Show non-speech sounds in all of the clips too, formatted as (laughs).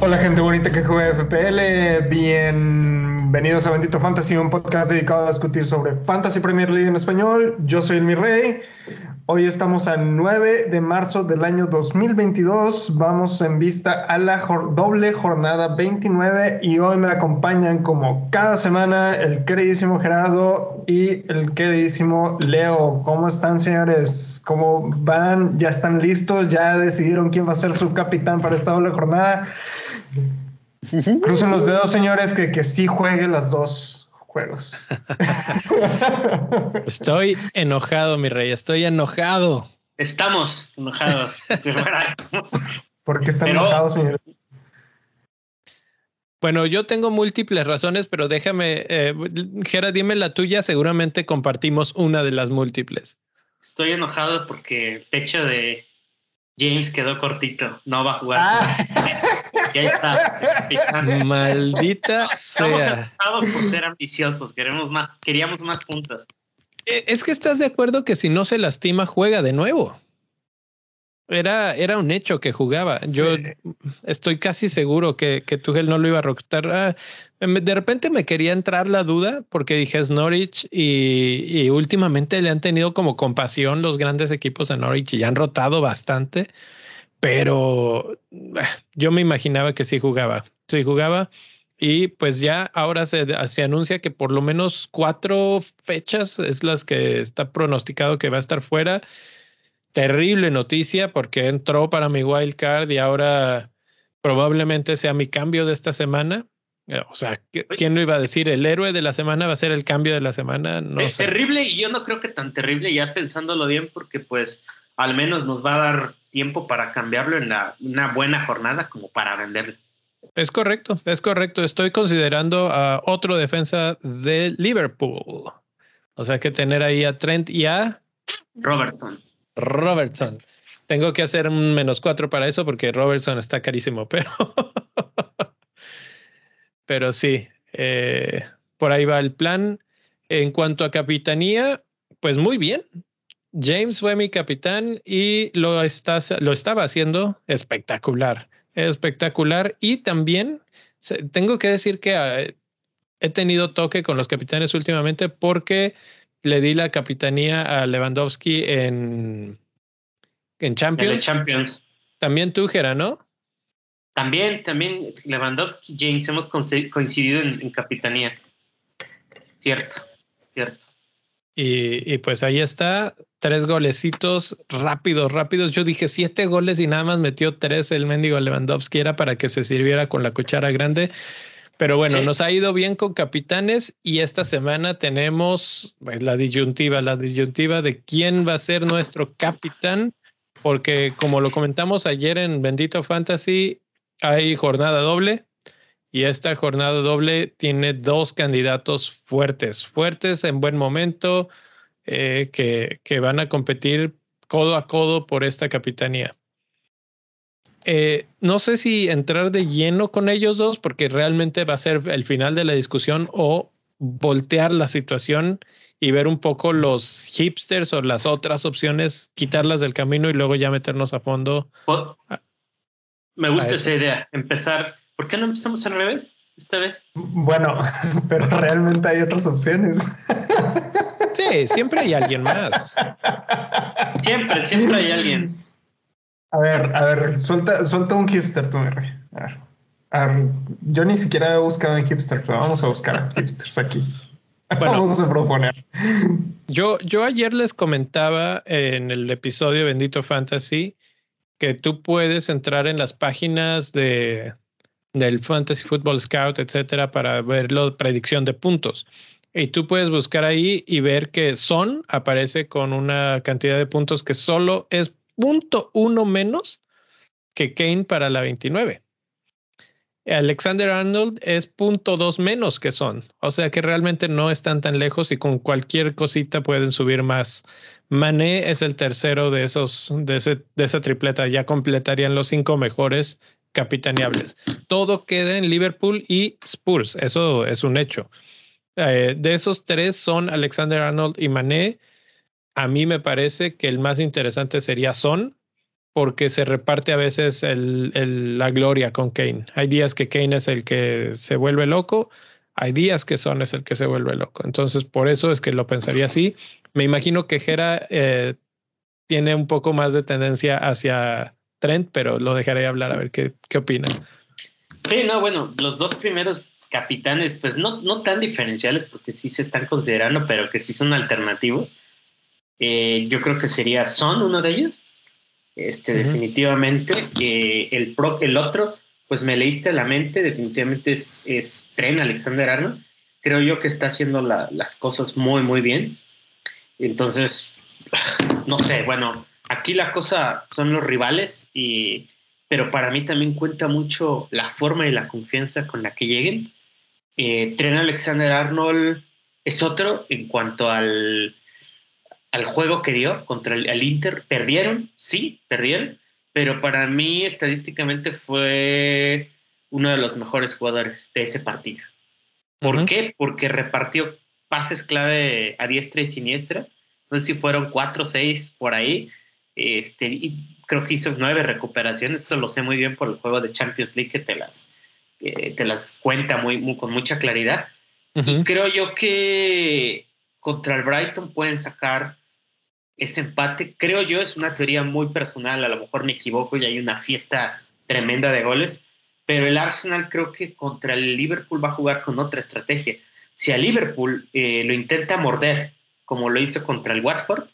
Hola gente bonita que juega FPL, bienvenidos a Bendito Fantasy, un podcast dedicado a discutir sobre Fantasy Premier League en español. Yo soy el Mi Rey, hoy estamos a 9 de marzo del año 2022, vamos en vista a la doble jornada 29 y hoy me acompañan como cada semana el queridísimo Gerardo y el queridísimo Leo. ¿Cómo están señores? ¿Cómo van? ¿Ya están listos? ¿Ya decidieron quién va a ser su capitán para esta doble jornada? (laughs) Crucen los dedos, señores, que, que sí juegue las dos juegos. (laughs) Estoy enojado, mi rey, estoy enojado. Estamos enojados. (laughs) ¿Por qué están enojados, señores? Bueno, yo tengo múltiples razones, pero déjame, eh, Gera, dime la tuya, seguramente compartimos una de las múltiples. Estoy enojado porque el techo de James quedó cortito, no va a jugar. Ah. (laughs) Ya está. (laughs) Maldita Estamos sea. por ser ambiciosos, queremos más, queríamos más puntos. Eh, es que estás de acuerdo que si no se lastima, juega de nuevo. Era, era un hecho que jugaba. Yo estoy casi seguro que, que Tuchel no lo iba a rotar. Ah, de repente me quería entrar la duda porque dije es Norwich y, y, últimamente le han tenido como compasión los grandes equipos de Norwich y han rotado bastante pero eh, yo me imaginaba que sí jugaba, sí jugaba. Y pues ya ahora se, se, anuncia que por lo menos cuatro fechas es las que está pronosticado que va a estar fuera. Terrible noticia porque entró para mi wild card y ahora probablemente sea mi cambio de esta semana. Eh, o sea, ¿quién lo iba a decir? El héroe de la semana va a ser el cambio de la semana. No es terrible y yo no creo que tan terrible ya pensándolo bien porque pues al menos nos va a dar tiempo para cambiarlo en la, una buena jornada como para venderlo. Es correcto, es correcto. Estoy considerando a otro defensa de Liverpool. O sea que tener ahí a Trent y a Robertson. Robertson. Tengo que hacer un menos cuatro para eso porque Robertson está carísimo, (laughs) pero, pero sí, eh, por ahí va el plan. En cuanto a capitanía, pues muy bien. James fue mi capitán y lo, lo estaba haciendo espectacular, espectacular. Y también tengo que decir que ah, he tenido toque con los capitanes últimamente porque le di la capitanía a Lewandowski en, en Champions. Champions. También tú, Gera, ¿no? También, también Lewandowski, James, hemos coincidido en, capitanía. Cierto, cierto. Y, y, pues ahí está, tres golecitos rápidos, rápidos. Yo dije siete goles y nada más metió tres el mendigo Lewandowski. Era para que se sirviera con la cuchara grande. Pero bueno, nos ha ido bien con capitanes y esta semana tenemos pues, la disyuntiva, la disyuntiva de quién va a ser nuestro capitán, porque como lo comentamos ayer en Bendito Fantasy, hay jornada doble y esta jornada doble tiene dos candidatos fuertes, fuertes en buen momento, eh, que, que, van a competir codo a codo por esta capitanía. Eh, no sé si entrar de lleno con ellos dos, porque realmente va a ser el final de la discusión o voltear la situación y ver un poco los hipsters o las otras opciones, quitarlas del camino y luego ya meternos a fondo. Me gusta esa idea, empezar. ¿Por qué no empezamos al revés esta vez? Bueno, (laughs) pero realmente hay otras opciones. Sí, siempre hay alguien más. Siempre, siempre hay alguien. A ver, a ver, suelta, suelta un hipster tú, A ver, a ver, yo ni siquiera he buscado en hipster, pero vamos a buscar hipsters aquí. (laughs) vamos a proponer. Yo, yo ayer les comentaba en el episodio Bendito Fantasy que tú puedes entrar en las páginas de del Fantasy Football Scout, etcétera, para ver la predicción de puntos. Y tú puedes buscar ahí y ver que Son aparece con una cantidad de puntos que solo es punto uno menos que Kane para la 29. Alexander Arnold es punto dos menos que Son. O sea que realmente no están tan lejos y con cualquier cosita pueden subir más. Mané es el tercero de esos, de, ese, de esa tripleta. Ya completarían los cinco mejores capitaneables. Todo queda en Liverpool y Spurs. Eso es un hecho. Eh, de esos tres son Alexander Arnold y Mané. A mí me parece que el más interesante sería Son, porque se reparte a veces la gloria con Kane. Hay días que Kane es el que se vuelve loco, hay días que Son es el que se vuelve loco. Entonces, por eso es que lo pensaría así. Me imagino que Jera eh, tiene un poco más de tendencia hacia Trent, pero lo dejaré hablar a ver qué, qué opina. Sí, no, bueno, los dos primeros capitanes, pues no, no tan diferenciales porque sí se están considerando, pero que sí son alternativos. Eh, yo creo que sería Son uno de ellos. Este, definitivamente. Eh, el, pro, el otro, pues me leíste la mente, definitivamente es, es Tren Alexander Arnold. Creo yo que está haciendo las cosas muy, muy bien. Entonces, no sé, bueno, aquí la cosa son los rivales, y, pero para mí también cuenta mucho la forma y la confianza con la que lleguen. Eh, Tren Alexander Arnold es otro en cuanto al, al juego que dio contra el, Inter. Perdieron, sí, perdieron, pero para mí estadísticamente fue uno de los mejores jugadores de ese partido. ¿Por qué? Porque repartió pases clave a diestra y siniestra. No sé si fueron cuatro o seis por ahí. Este, y creo que hizo nueve recuperaciones. Eso lo sé muy bien por el juego de Champions League que te las eh, te las cuenta muy, con mucha claridad. Y creo yo que contra el Brighton pueden sacar ese empate. Creo yo, es una teoría muy personal, a lo mejor me equivoco y hay una fiesta tremenda de goles, pero el Arsenal creo que contra el Liverpool va a jugar con otra estrategia. Si a Liverpool eh, lo intenta morder, como lo hizo contra el Watford,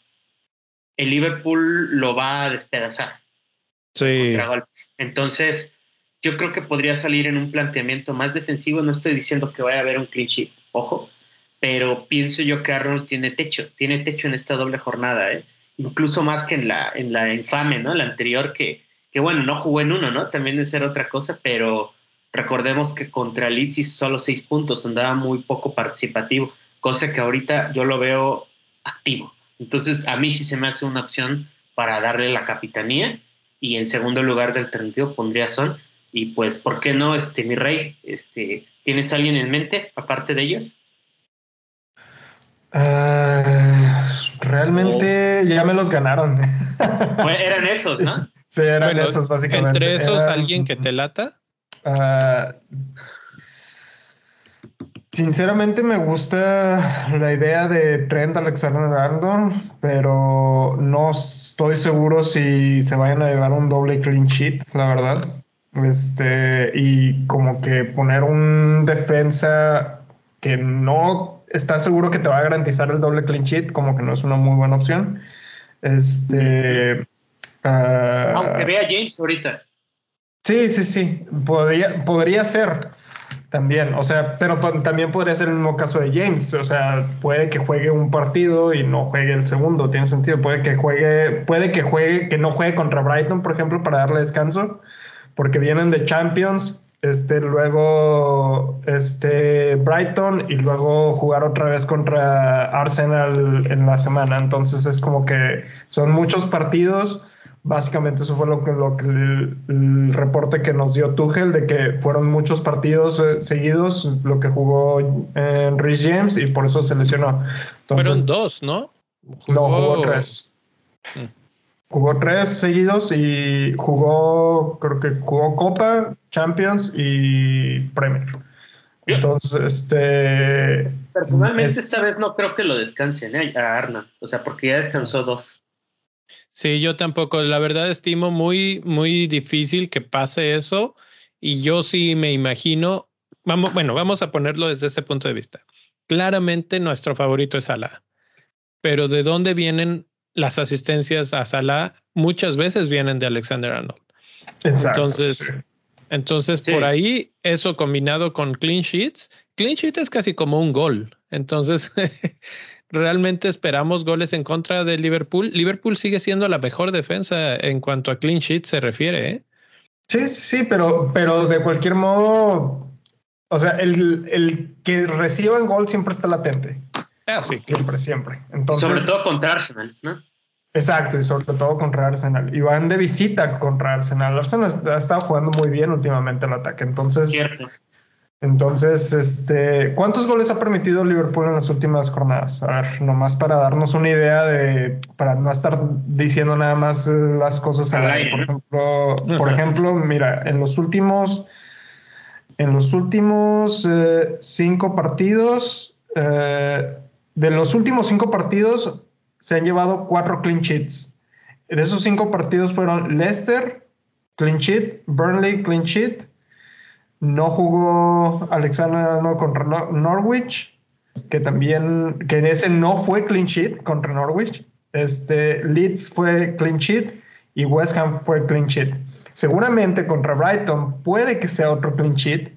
el Liverpool lo va a despedazar. Sí. Entonces, yo creo que podría salir en un planteamiento más defensivo. No estoy diciendo que vaya a haber un clean sheet, ojo, pero pienso yo que Arnold tiene techo, tiene techo en esta doble jornada, ¿eh? incluso más que en la, en la infame, ¿no? La anterior que, que, bueno, no jugó en uno, ¿no? También de ser otra cosa, pero recordemos que contra Leeds hizo solo seis puntos, andaba muy poco participativo, cosa que ahorita yo lo veo activo. Entonces, a mí sí se me hace una opción para darle la capitanía y en segundo lugar del alternativo pondría Son y pues, ¿por qué no, este, mi rey? Este, ¿Tienes alguien en mente aparte de ellos? Ah, realmente ya me los ganaron. (laughs) Pues eran esos, ¿no? sí, eran esos básicamente. ¿Entre esos alguien que te lata? Uh, sinceramente me gusta la idea de Trent Alexander Arnold, pero no estoy seguro si se vayan a llevar un doble clean sheet, la verdad. Este, y como que poner un defensa que no está seguro que te va a garantizar el doble clean sheet, como que no es una muy buena opción. Este. Uh, Aunque vea James ahorita. Sí, sí, sí. Podría, podría ser también. O sea, pero también podría ser el mismo caso de James. O sea, puede que juegue un partido y no juegue el segundo. Tiene sentido. Puede que juegue, puede que juegue, que no juegue contra Brighton, por ejemplo, para darle descanso porque vienen de Champions, este, luego este, Brighton y luego jugar otra vez contra Arsenal en la semana. Entonces es como que son muchos partidos. Básicamente eso fue lo que, lo que el, reporte que nos dio Tuchel de que fueron muchos partidos eh, seguidos lo que jugó en eh, Rhys James y por eso se lesionó. fueron dos, ¿no? No, jugó tres. Mm. Jugó tres seguidos y jugó, creo que jugó Copa, Champions y Premier. Entonces, este. Personalmente, esta vez no creo que lo descansen ¿eh? a Arna, o sea, porque ya descansó dos. Sí, yo tampoco. La verdad, estimo muy, muy difícil que pase eso. Y yo sí me imagino. Vamos, bueno, vamos a ponerlo desde este punto de vista. Claramente, nuestro favorito es Salah. Pero ¿de dónde vienen las asistencias a Salah muchas veces vienen de Alexander Arnold. entonces, entonces por ahí, eso combinado con clean sheets, clean sheet es casi como un gol. Entonces, (laughs) realmente esperamos goles en contra de Liverpool. Liverpool sigue siendo la mejor defensa en cuanto a clean sheet se refiere. ¿eh? Sí, sí, pero, pero de cualquier modo, o sea, el, el que reciba gol siempre está latente. Ah, sí. Siempre, siempre. sobre todo contra Arsenal, ¿no? Exacto, y sobre todo contra Arsenal. Y van de visita contra Arsenal. Arsenal ha estado jugando muy bien últimamente el ataque. Entonces, Entonces, este, ¿cuántos goles ha permitido Liverpool en las últimas jornadas? A ver, nomás para darnos una idea de, para no estar diciendo nada más eh, las cosas al aire. Por ejemplo, por ejemplo, mira, en los últimos, en los últimos eh, cinco partidos, eh, de los últimos cinco partidos se han llevado cuatro clean sheets. De esos cinco partidos fueron Leicester, clean sheet, Burnley, clean sheet, no jugó Alexander no, contra Norwich, que también, que en ese no fue clean sheet contra Norwich. Este, Leeds fue clean sheet y West Ham fue clean sheet. Seguramente contra Brighton puede que sea otro clean sheet,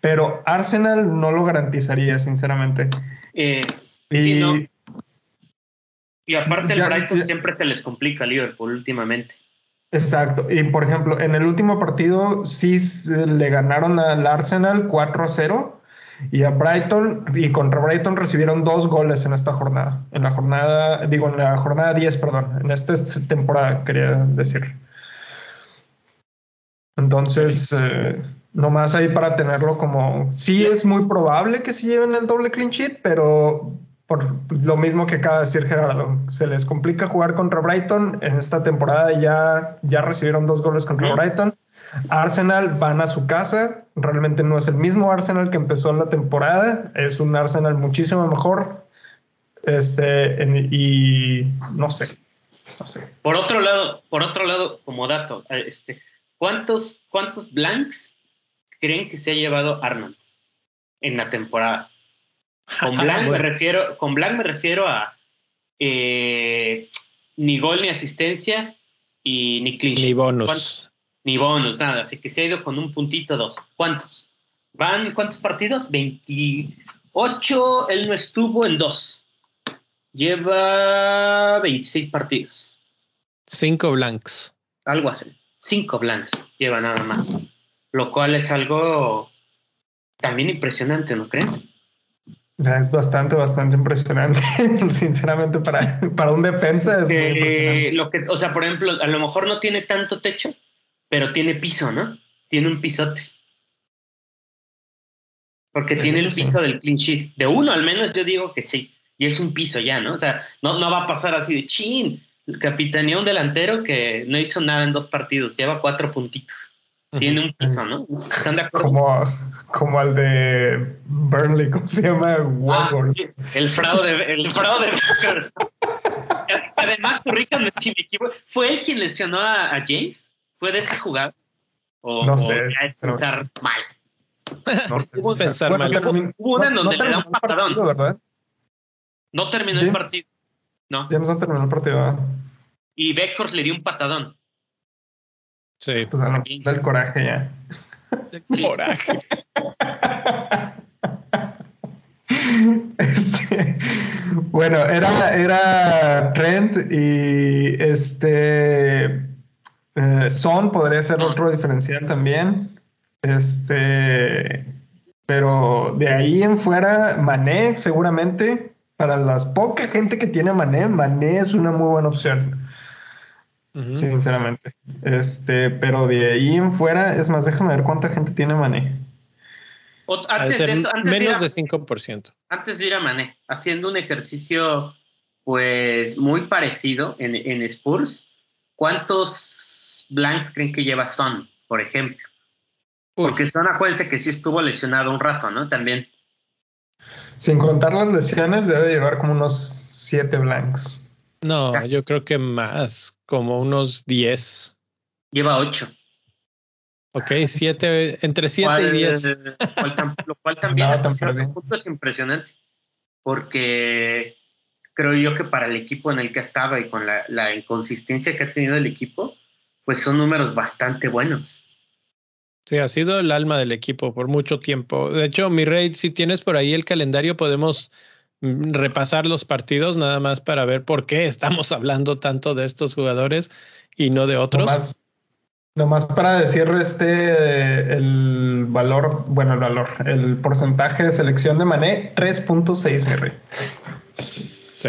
pero Arsenal no lo garantizaría, sinceramente. Eh, y, y aparte el Brighton siempre se les complica a Liverpool últimamente. Exacto. Y por ejemplo, en el último partido sí le ganaron al Arsenal 4 a 0 y a Brighton y contra Brighton recibieron dos goles en esta jornada. En la jornada, digo, en la jornada 10, perdón. En esta temporada, quería decir. Entonces, eh, nomás ahí para tenerlo como. Sí, es muy probable que se lleven el doble clean sheet, pero por lo mismo que acaba de decir Gerardo, se les complica jugar contra Brighton. En esta temporada ya, ya recibieron dos goles contra Brighton. Arsenal van a su casa. Realmente no es el mismo Arsenal que empezó la temporada. Es un Arsenal muchísimo mejor. Este, y no sé. No sé. Por otro lado, por otro lado, como dato, este, ¿cuántos, cuántos blanks creen que se ha llevado Arnold en la temporada? Con Blanc, me, refiero, con Blanc me refiero a eh, ni gol ni asistencia y ni clinch. Ni bonus. Ni bonus, nada. Así que se ha ido con un puntito, dos. ¿Cuántos? ¿Van cuántos partidos? 28. Él no estuvo en dos. Lleva 26 partidos. Cinco blanks. Algo así. Cinco blanks lleva nada más. Lo cual es algo también impresionante, ¿no creen? Es bastante, bastante impresionante. (laughs) Sinceramente, para, para un defensa es muy impresionante. Lo que, o sea, por ejemplo, a lo mejor no tiene tanto techo, pero tiene piso, ¿no? Tiene un pisote. Porque tiene el piso del clean sheet. De uno, al menos, yo digo que sí. Y es un piso ya, ¿no? O sea, no, no va a pasar así de chin. Capitaneó un delantero que no hizo nada en dos partidos, lleva cuatro puntitos. Tiene un piso, ¿no? ¿Están de acuerdo? Como, como al de Burnley, ¿cómo se llama? Ah, el fraude, el fraude (laughs) Además, corríjame si me equivoco, ¿fue él quien lesionó a, James? ¿Fue de esa jugada? O, no sé. es pensar mal. No sé. pensar mal. Hubo una en donde le da un patadón. ¿verdad? No terminó el partido. No. James no terminó el partido. Y Beckhorst le dio un patadón. Sí. Pues da el coraje ya. (laughs) coraje. Este, bueno, era, era Trent y este eh, Son podría ser otro diferencial también. Este, pero de ahí en fuera, Mané seguramente, para las poca gente que tiene Mané, Mané es una muy buena opción sinceramente. Este, pero de ahí en fuera, es más, déjame ver cuánta gente tiene Mané. antes de eso, menos de, 5%. Antes de ir a Mané, haciendo un ejercicio pues muy parecido en, en Spurs, ¿cuántos blanks creen que lleva Son, por ejemplo? Porque Son, acuérdense que sí estuvo lesionado un rato, ¿no? También. Sin contar las lesiones, debe llevar como unos 7 blanks. No, yo creo que más, como unos 10. Lleva 8. Ok, 7, entre 7 y 10. Lo cual (laughs) también es impresionante, porque creo yo que para el equipo en el que ha estado y con la, la inconsistencia que ha tenido el equipo, pues son números bastante buenos. Sí, ha sido el alma del equipo por mucho tiempo. De hecho, mi rey, si tienes por ahí el calendario, podemos repasar los partidos nada más para ver por qué estamos (laughs) hablando tanto de estos jugadores y no de otros. Nomás, para decir este el valor, bueno, el valor, el porcentaje de selección de Mané, 3.6, mi rey. Sí.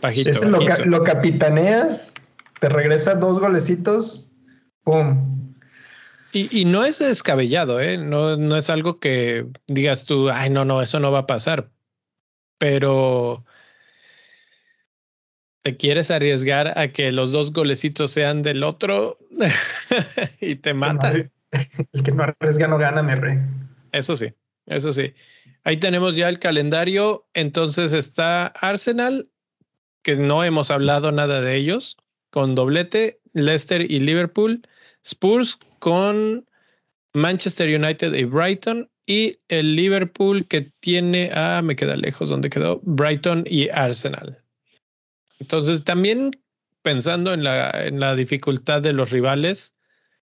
Bajito, Lo, lo, capitaneas, te regresa dos golecitos, ¡pum! Y, no es descabellado, ¿eh? No, no es algo que digas tú, ay, no, no, eso no va a pasar. Pero te quieres arriesgar a que los dos golecitos sean del otro (laughs) y te mata. El que no arriesga no gana, mi rey. Eso sí, eso sí. Ahí tenemos ya el calendario. Entonces está Arsenal, que no hemos hablado nada de ellos, con doblete, Leicester y Liverpool, Spurs con Manchester United y Brighton, y el Liverpool que tiene, ah, me queda lejos donde quedó, Brighton y Arsenal. Entonces, también pensando en la, en la dificultad de los rivales,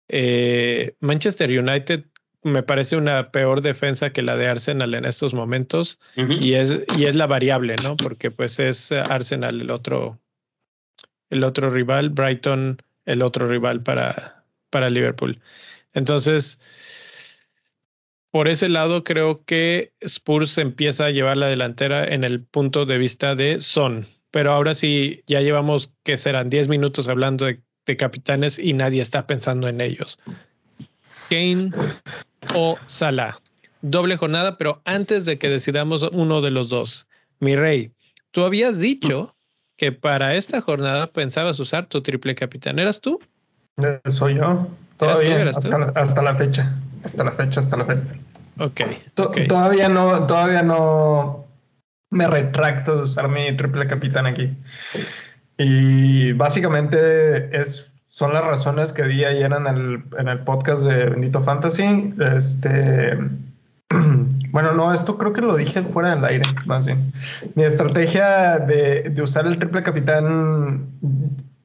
eh, Manchester United me parece una peor defensa que la de Arsenal en estos momentos y, es, y es la variable, ¿no? Porque pues es Arsenal el otro, el otro rival, Brighton el otro rival para, para Liverpool. Entonces, por ese lado creo que Spurs empieza a llevar la delantera en el punto de vista de Son. Pero ahora sí, ya llevamos que serán 10 minutos hablando de, de capitanes y nadie está pensando en ellos. Kane o Salah. Doble jornada, pero antes de que decidamos uno de los dos, mi rey, tú habías dicho que para esta jornada pensabas usar tu triple capitán. ¿Eras tú? Soy yo. Todavía, hasta, La, hasta, la, fecha. Hasta la fecha, hasta la fecha. Ok. Todavía no, todavía no me retracto de usar mi triple capitán aquí. Y básicamente es son las razones que di ayer en el, en el podcast de Bendito Fantasy. Este, (clears throat) bueno, no, esto creo que lo dije fuera del aire, más bien. Mi estrategia de, de usar el triple capitán,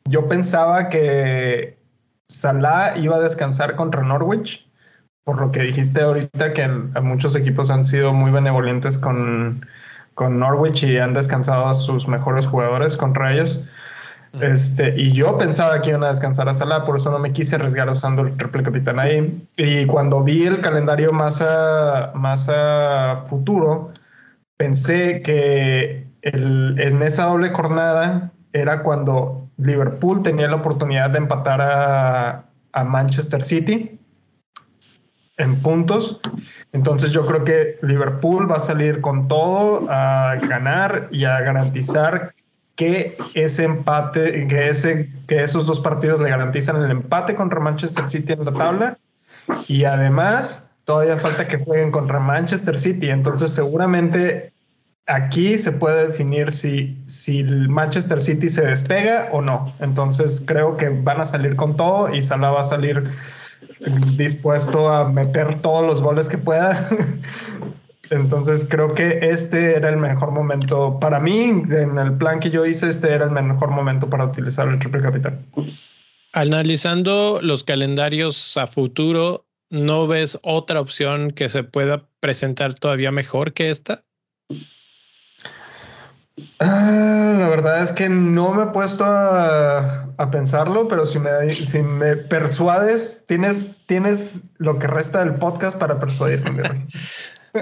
yo pensaba que Salah iba a descansar contra Norwich, por lo que dijiste ahorita que muchos equipos han sido muy benevolentes con, con Norwich y han descansado a sus mejores jugadores contra ellos. Este, y yo pensaba que iban a descansar a Salah, por eso no me quise arriesgar usando el triple capitán ahí. Y cuando vi el calendario más a, más a futuro, pensé que el, en esa doble jornada era cuando Liverpool tenía la oportunidad de empatar a, a Manchester City en puntos. Entonces yo creo que Liverpool va a salir con todo a ganar y a garantizar que ese empate, que, ese, que esos dos partidos le garantizan el empate contra Manchester City en la tabla y además todavía falta que jueguen contra Manchester City, entonces seguramente aquí se puede definir si, si Manchester City se despega o no. Entonces creo que van a salir con todo y Salah va a salir dispuesto a meter todos los goles que pueda Entonces creo que este era el mejor momento para mí, en el plan que yo hice, este era el mejor momento para utilizar el triple capital. Analizando los calendarios a futuro, ¿no ves otra opción que se pueda presentar todavía mejor que esta? Ah, la verdad es que no me he puesto a, pensarlo, pero si me, si me persuades, tienes, tienes lo que resta del podcast para persuadirme. (laughs)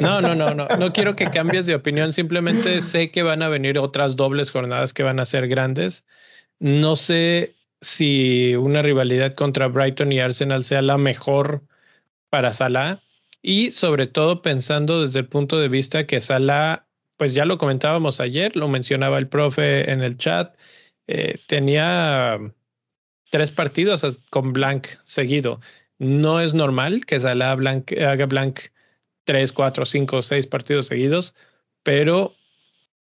No, no, no, no. No quiero que cambies de opinión. Simplemente sé que van a venir otras dobles jornadas que van a ser grandes. No sé si una rivalidad contra Brighton y Arsenal sea la mejor para Salah. Y sobre todo pensando desde el punto de vista que Salah, pues ya lo comentábamos ayer, lo mencionaba el profe en el chat, eh, tenía tres partidos con blank seguido. No es normal que Salah haga blank tres, cuatro, cinco, seis partidos seguidos, pero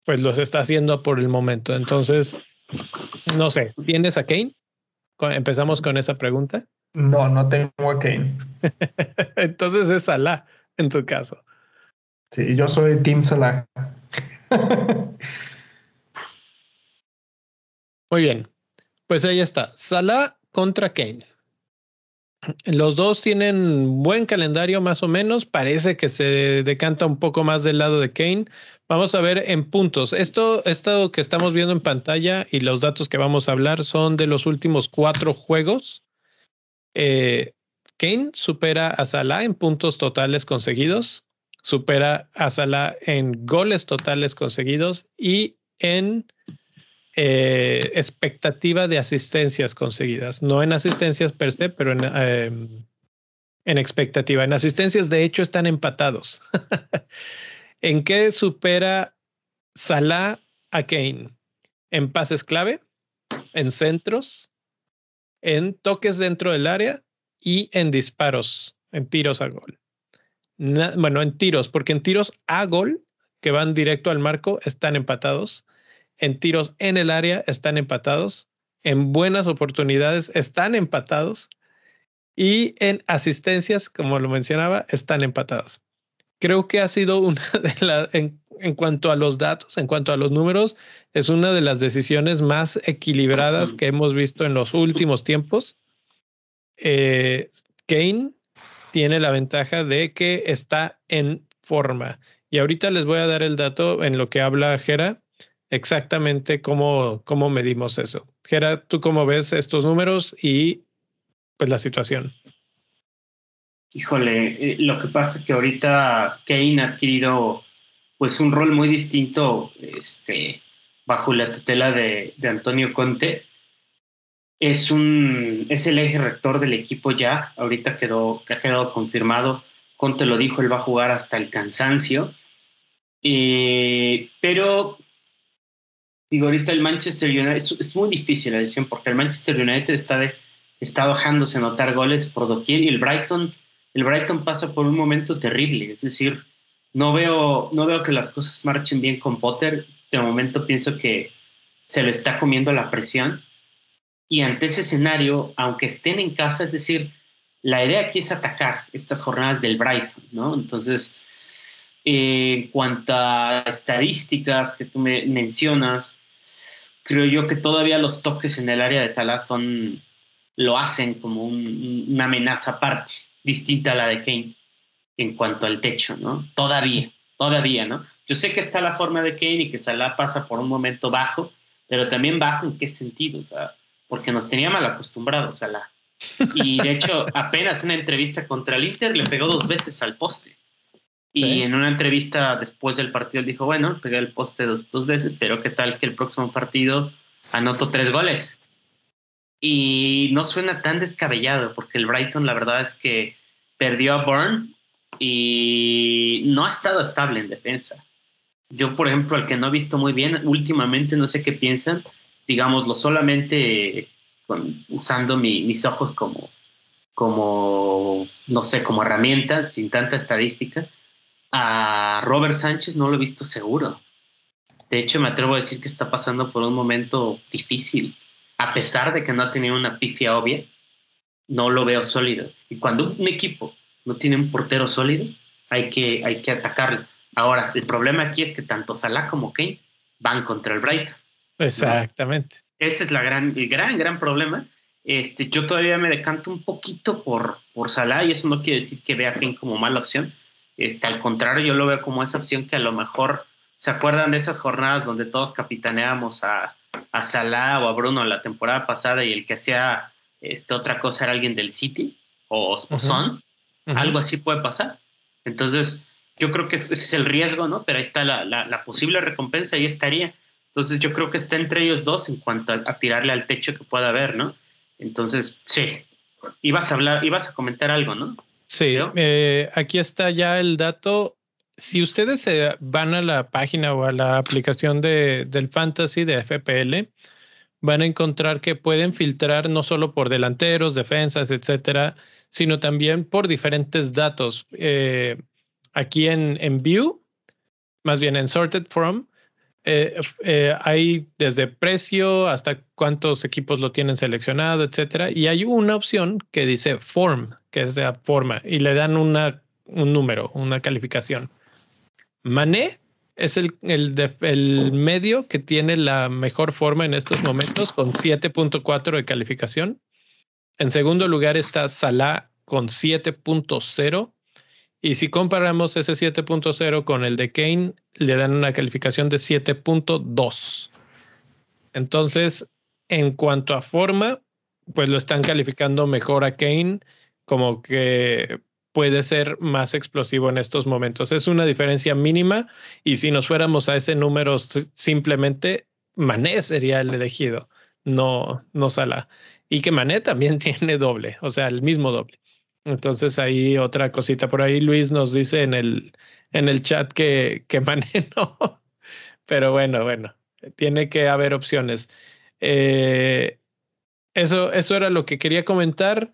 pues los está haciendo por el momento. Entonces, no sé, ¿tienes a Kane? Empezamos con esa pregunta. No, no tengo a Kane. (laughs) Entonces es Salah en tu caso. Sí, yo soy Team Salah. Muy bien. Pues ahí está. Salah contra Kane. Los dos tienen buen calendario más o menos. Parece que se decanta un poco más del lado de Kane. Vamos a ver en puntos. Esto, esto que estamos viendo en pantalla y los datos que vamos a hablar son de los últimos cuatro juegos. Eh, Kane supera a Salah en puntos totales conseguidos, supera a Salah en goles totales conseguidos y en eh, expectativa de asistencias conseguidas, no en asistencias per se, pero en, em, en expectativa. En asistencias, de hecho, están empatados. (laughs) ¿En qué supera Salah a Kane? En pases clave, en centros, en toques dentro del área y en disparos, en tiros a gol. Bueno, en tiros, porque en tiros a gol, que van directo al marco, están empatados. En tiros en el área están empatados. En buenas oportunidades están empatados. Y en asistencias, como lo mencionaba, están empatados. Creo que ha sido una (laughs) de las, en, en cuanto a los datos, en cuanto a los números, es una de las decisiones más equilibradas que hemos visto en los últimos tiempos. Eh, Kane tiene la ventaja de que está en forma. Y ahorita les voy a dar el dato en lo que habla Jera, exactamente cómo, cómo medimos eso. Jera, ¿tú cómo ves estos números y pues la situación? Híjole, eh, lo que pasa es que ahorita Kane ha adquirido pues un rol muy distinto este, bajo la tutela de, Antonio Conte. Es, un, es el eje rector del equipo ya, ahorita quedó, ha quedado confirmado. Conte lo dijo, él va a jugar hasta el cansancio. Eh, pero, digo, ahorita el Manchester United es, muy difícil la decisión porque el Manchester United está, está dejándose notar goles por doquier y el Brighton, el Brighton pasa por un momento terrible. Es decir, no veo, no veo que las cosas marchen bien con Potter. De momento pienso que se le está comiendo la presión. Y ante ese escenario, aunque estén en casa, es decir, la idea aquí es atacar estas jornadas del Brighton, ¿no? Entonces, en cuanto a estadísticas que tú me mencionas, creo yo que todavía los toques en el área de Salah son, lo hacen como una amenaza aparte, distinta a la de Kane en cuanto al techo, ¿no? Todavía, todavía, ¿no? Yo sé que está la forma de Kane y que Salah pasa por un momento bajo, pero también bajo en qué sentido, o sea, porque nos tenía mal acostumbrados Salah. Y de hecho, (laughs) apenas una entrevista contra el Inter le pegó dos veces al poste. Y en una entrevista después del partido él dijo, bueno, pegué el poste dos, dos, veces, pero qué tal que el próximo partido anoto tres goles. Y no suena tan descabellado, porque el Brighton la verdad es que perdió a Burn y no ha estado estable en defensa. Yo, por ejemplo, el que no he visto muy bien últimamente, no sé qué piensan, digámoslo, solamente usando mis ojos como, como, no sé, como herramienta, sin tanta estadística, a Robert Sánchez no lo he visto seguro. De hecho, me atrevo a decir que está pasando por un momento difícil. A pesar de que no ha tenido una pifia obvia, no lo veo sólido. Y cuando un equipo no tiene un portero sólido, hay que, hay que atacarlo. Ahora, el problema aquí es que tanto Salah como Kane van contra el Brighton. Exactamente. Ese es la gran, el gran, gran problema. Este, yo todavía me decanto un poquito por, por Salah y eso no quiere decir que vea a Kane como mala opción. Este, al contrario, yo lo veo como esa opción que a lo mejor se acuerdan de esas jornadas donde todos capitaneábamos a, a Salah o a Bruno la temporada pasada y el que hacía este, otra cosa era alguien del City o, Son. Algo así puede pasar. Entonces, yo creo que ese es el riesgo, ¿no? Pero ahí está la, la, posible recompensa, ahí estaría. Entonces, yo creo que está entre ellos dos en cuanto a, tirarle al techo que pueda haber, ¿no? Entonces, sí. Ibas a hablar, ibas a comentar algo, ¿no? Sí, eh, aquí está ya el dato. Si ustedes se van a la página o a la aplicación de, del Fantasy de FPL, van a encontrar que pueden filtrar no solo por delanteros, defensas, etcétera, sino también por diferentes datos. Eh, aquí en, en View, más bien en Sorted From, eh, eh, hay desde precio hasta cuántos equipos lo tienen seleccionado, etcétera. Y hay una opción que dice Form, que es de forma, y le dan una, un número, una calificación. Mané es el, el, el, medio que tiene la mejor forma en estos momentos con 7.4 de calificación. En segundo lugar está Salah con 7.0. Y si comparamos ese 7.0 con el de Kane, le dan una calificación de 7.2. Entonces, en cuanto a forma, pues lo están calificando mejor a Kane, como que puede ser más explosivo en estos momentos. Es una diferencia mínima y si nos fuéramos a ese número simplemente, Mané sería el elegido, no, no Salah y que Mané también (laughs) tiene doble, o sea, el mismo doble. Entonces ahí otra cosita por ahí. Luis nos dice en el, en el chat que, que (laughs) no. Pero bueno, bueno, tiene que haber opciones. Eh, eso, eso era lo que quería comentar.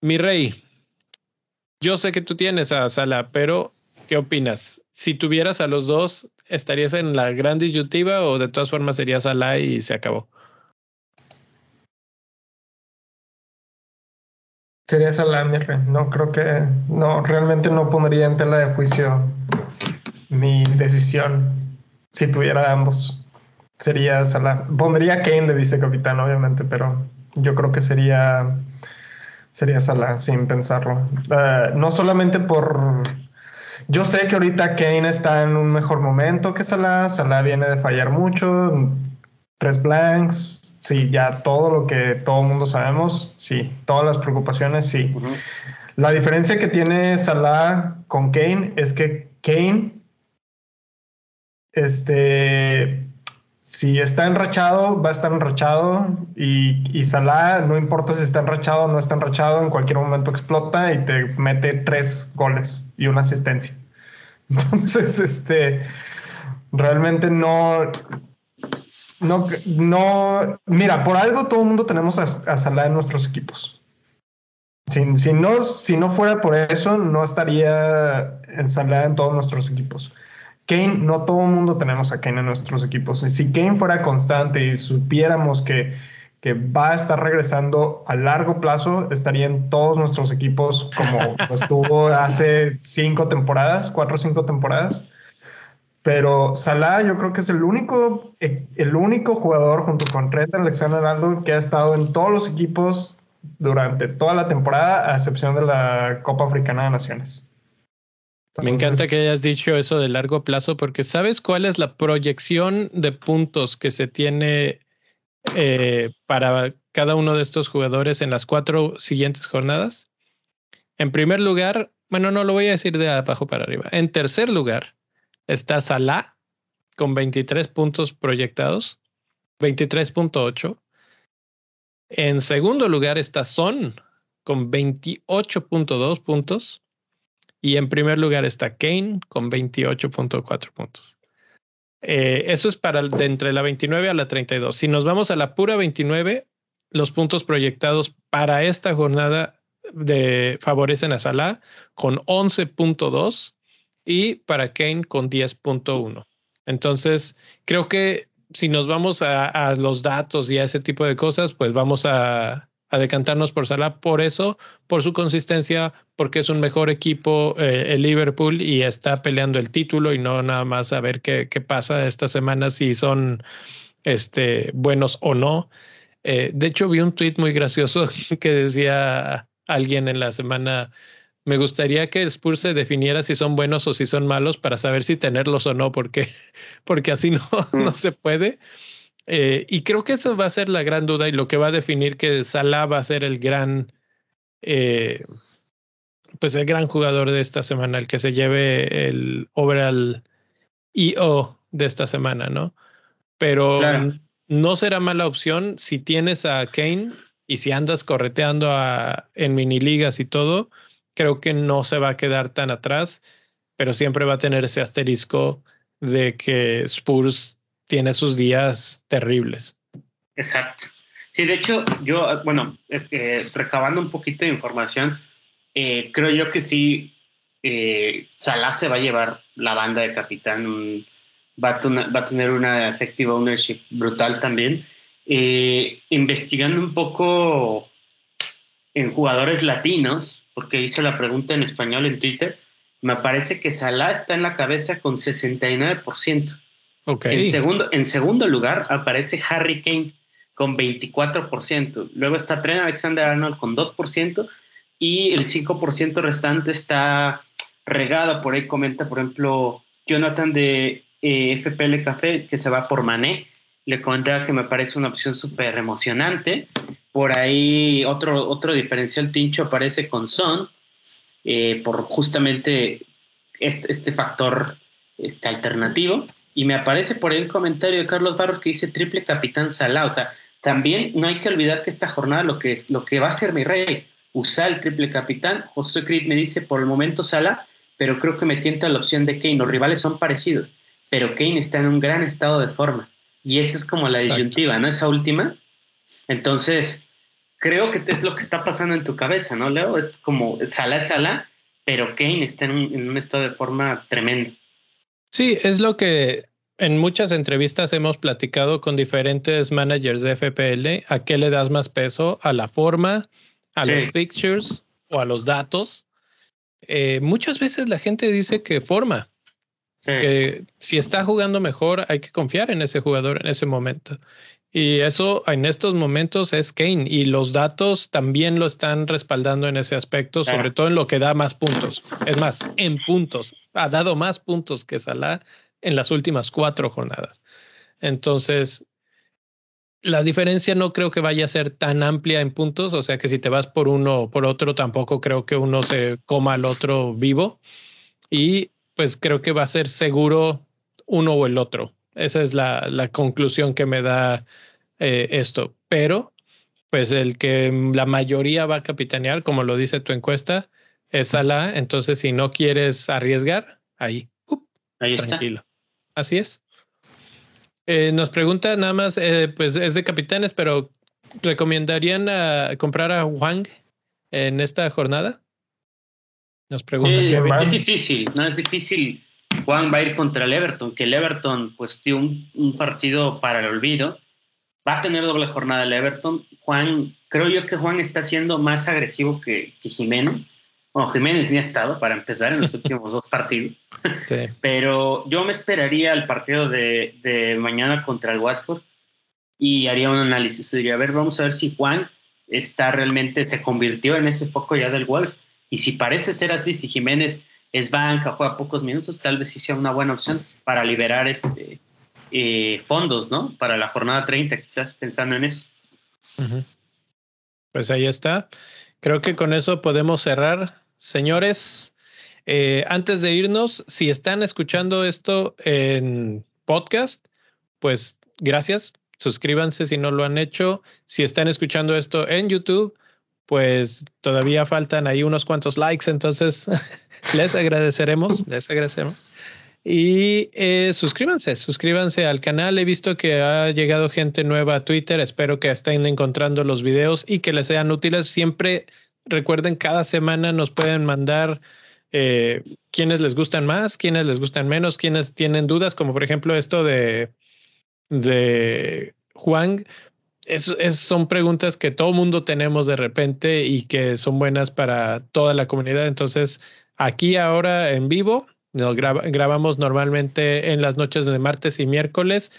Mi rey, yo sé que tú tienes a Sala, pero ¿qué opinas? Si tuvieras a los dos, ¿estarías en la gran disyuntiva o de todas formas sería Salah y se acabó? Sería Salah, mi rey. No creo que, no, realmente no pondría en tela de juicio mi decisión si tuviera ambos. Sería Salah. Pondría Kane de vicecapitán, obviamente, pero yo creo que sería sería Salah, sin pensarlo. Uh, no solamente por. Yo sé que ahorita Kane está en un mejor momento que Salah. Salah viene de fallar mucho. Tres blanks. Sí, ya todo lo que todo el mundo sabemos. Sí, todas las preocupaciones, sí. Uh -huh. La diferencia que tiene Salah con Kane es que Kane este, si está enrachado, va a estar enrachado y, y Salah, no importa si está enrachado o no está enrachado, en cualquier momento explota y te mete tres goles y una asistencia. (laughs) Entonces, este, realmente no, no, no, mira, por algo todo el mundo tenemos a, a en nuestros equipos. Si, si, no, si no fuera por eso, no estaría en Salah en todos nuestros equipos. Kane, no todo el mundo tenemos a Kane en nuestros equipos. Si Kane fuera constante y supiéramos que, que va a estar regresando a largo plazo, estaría en todos nuestros equipos como estuvo hace cinco temporadas, cuatro o cinco temporadas. Pero Salah yo creo que es el único, el único jugador junto con Trent Alexander-Arnold que ha estado en todos los equipos durante toda la temporada, a excepción de la Copa Africana de Naciones. Me encanta que hayas dicho eso de largo plazo porque ¿sabes cuál es la proyección de puntos que se tiene eh, para cada uno de estos jugadores en las cuatro siguientes jornadas? En primer lugar, bueno, no lo voy a decir de abajo para arriba. En tercer lugar está Salah con 23 puntos proyectados, 23.8. En segundo lugar está Son con 28.2 puntos. Y en primer lugar está Kane con 28.4 puntos. Eh, eso es para de entre la 29 a la 32. Si nos vamos a la pura 29, los puntos proyectados para esta jornada de, favorecen a Salah con 11.2 y para Kane con 10.1. Entonces, creo que si nos vamos a, los datos y a ese tipo de cosas, pues vamos a, decantarnos por Salah por eso, por su consistencia, porque es un mejor equipo eh, el Liverpool y está peleando el título y no nada más a ver qué, qué pasa esta semana si son este, buenos o no. Eh, de hecho, vi un tweet muy gracioso (laughs) que decía alguien en la semana, me gustaría que el Spurs se definiera si son buenos o si son malos para saber si tenerlos o no, porque, (laughs) porque así no, (laughs) no se puede. Eh, y creo que eso va a ser la gran duda y lo que va a definir que Salah va a ser el gran, eh, pues el gran jugador de esta semana, el que se lleve el overall EO de esta semana, ¿no? Pero claro. no será mala opción si tienes a Kane y si andas correteando a, en mini ligas y todo, creo que no se va a quedar tan atrás, pero siempre va a tener ese asterisco de que Spurs tiene sus días terribles. Exacto. Sí, de hecho, yo, bueno, es, eh, recabando un poquito de información, eh, creo yo que sí, eh, Salah se va a llevar la banda de capitán, un, va, a va, a tener una effective ownership brutal también. Eh, investigando un poco en jugadores latinos, porque hice la pregunta en español en Twitter, me parece que Salah está en la cabeza con 69%. Okay. En, segundo, en segundo lugar aparece Harry Kane con 24%. Luego está Trent Alexander Arnold con 2% y el 5% restante está regado. Por ahí comenta, por ejemplo, Jonathan de eh, FPL Café que se va por Mané. Le comentaba que me parece una opción súper emocionante. Por ahí otro, otro diferencial tincho aparece con Son eh, por justamente este, este factor este alternativo. Y me aparece por ahí un comentario de Carlos Barros que dice triple capitán Salah. O sea, también no hay que olvidar que esta jornada lo que, es, lo que va a ser mi rey, usar el triple capitán. José Creed me dice, por el momento Sala, pero creo que me tienta la opción de Kane. Los rivales son parecidos, pero Kane está en un gran estado de forma. Y esa es como la disyuntiva, ¿no? Esa última. Entonces, creo que es lo que está pasando en tu cabeza, ¿no, Leo? Es como Sala Sala, pero Kane está en un, en un estado de forma tremendo. Sí, es lo que en muchas entrevistas hemos platicado con diferentes managers de FPL. ¿A qué le das más peso? ¿A la forma? ¿A los pictures? ¿O a los datos? Eh, muchas veces la gente dice que forma. Que si está jugando mejor, hay que confiar en ese jugador en ese momento. Y eso en estos momentos es Kane y los datos también lo están respaldando en ese aspecto, sobre todo en lo que da más puntos. Es más, en puntos. Ha dado más puntos que Salah en las últimas cuatro jornadas. Entonces, la diferencia no creo que vaya a ser tan amplia en puntos, o sea que si te vas por uno o por otro, tampoco creo que uno se coma al otro vivo. Y pues creo que va a ser seguro uno o el otro. Esa es la, la conclusión que me da eh, esto. Pero, pues el que la mayoría va a capitanear, como lo dice tu encuesta, es Salah. Entonces, si no quieres arriesgar, ahí, ahí tranquilo. Así es. Eh, nos pregunta nada más, eh, pues es de capitanes, pero ¿recomendarían a comprar a Wang en esta jornada? Nos pregunta. Eh, es difícil, no es difícil. Juan va a ir contra el Everton, que el Everton pues dio un, partido para el olvido. Va a tener doble jornada el Everton. Juan, creo yo que Juan está siendo más agresivo que, que Jiménez bueno, Jiménez ni ha estado para empezar en los (laughs) últimos dos partidos. (laughs) Pero yo me esperaría al partido de, mañana contra el Watford y haría un análisis. Diría, a ver, vamos a ver si Juan está realmente, se convirtió en ese foco ya del Wolf. Y si parece ser así, si Jiménez es banca, juega pocos minutos, tal vez sí sea una buena opción para liberar este eh, fondos, ¿no? Para la jornada 30, quizás pensando en eso. Pues ahí está. Creo que con eso podemos cerrar señores, eh, antes de irnos, si están escuchando esto en podcast, pues gracias. Suscríbanse si no lo han hecho. Si están escuchando esto en YouTube, pues todavía faltan ahí unos cuantos likes, entonces (laughs) les agradeceremos, les agradecemos. Y eh, suscríbanse, suscríbanse al canal. He visto que ha llegado gente nueva a Twitter. Espero que estén encontrando los videos y que les sean útiles. Siempre recuerden, cada semana nos pueden mandar eh, quiénes les gustan más, quiénes les gustan menos, quiénes tienen dudas, como por ejemplo esto de, de Juan. Es, son preguntas que todo mundo tenemos de repente y que son buenas para toda la comunidad. Entonces, aquí ahora en vivo, nos grabamos normalmente en las noches de martes y miércoles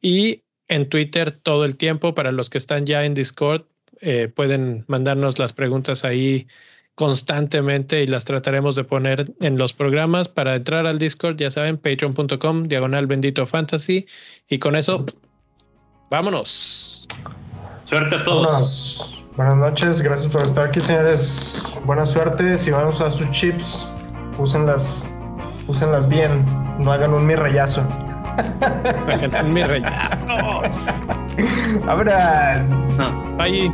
y en Twitter todo el tiempo para los que están ya en Discord eh, pueden mandarnos las preguntas ahí constantemente y las trataremos de poner en los programas. Para entrar al Discord, ya saben, patreon.com, diagonal bendito fantasy. Y con eso, vámonos. Suerte a todos. Buenas, noches, gracias por estar aquí, señores. Buena suerte. Si van a usar sus chips, úsenlas, úsenlas bien. No hagan un mirrayazo. hagan (laughs) un mirrayazo. Abras. Bye.